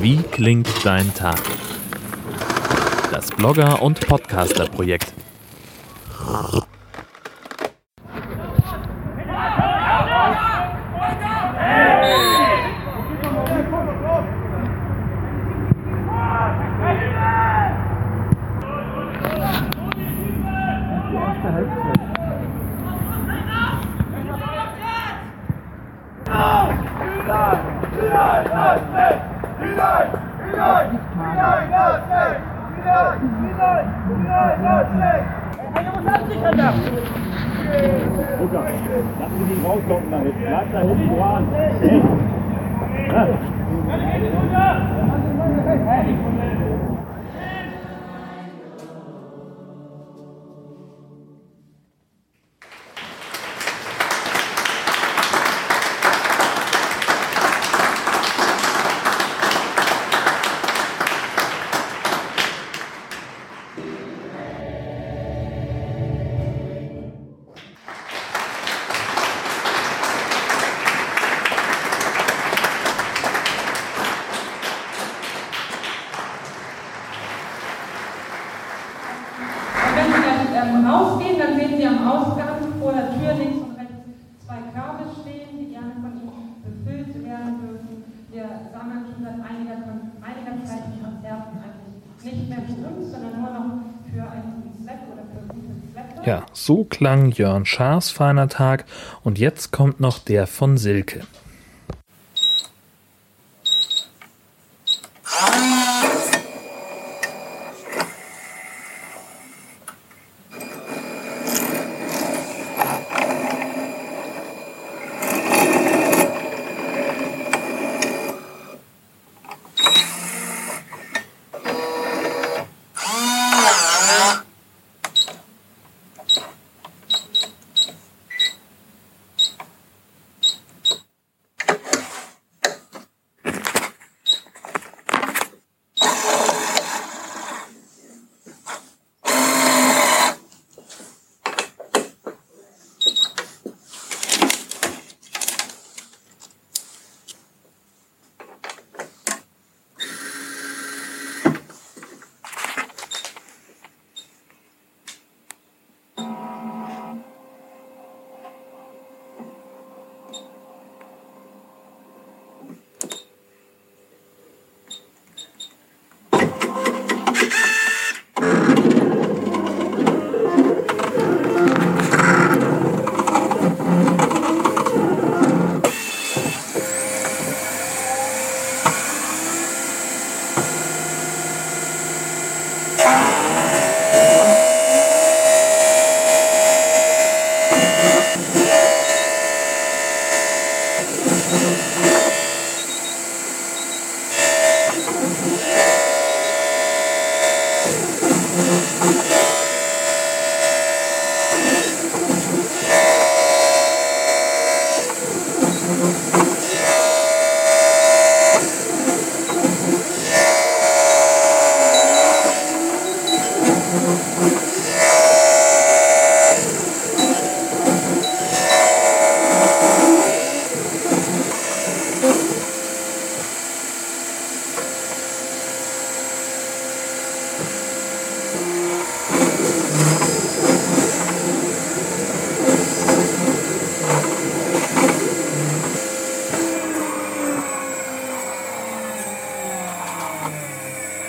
Wie klingt dein Tag? Das Blogger- und Podcaster-Projekt. Luca, lass mich nicht rauskommen da hinten. Bleib da hinten dran. Und rausgehen, dann sehen Sie am Ausgang vor der Tür links und rechts zwei Körbe stehen, die gerne von Ihnen befüllt werden dürfen. Wir sammeln schon seit einiger, einiger Zeit die Konzerten eigentlich nicht mehr für uns, sondern nur noch für einen Zweck oder für. Ja, so klang Jörn Schaas feiner Tag und jetzt kommt noch der von Silke.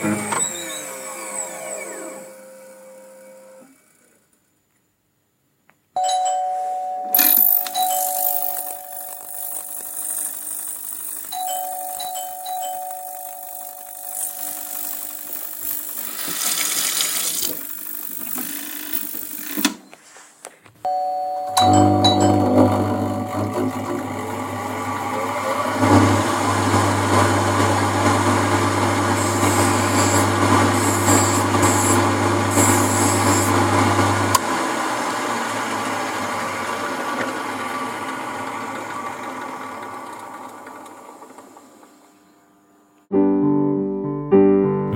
Mm-hmm.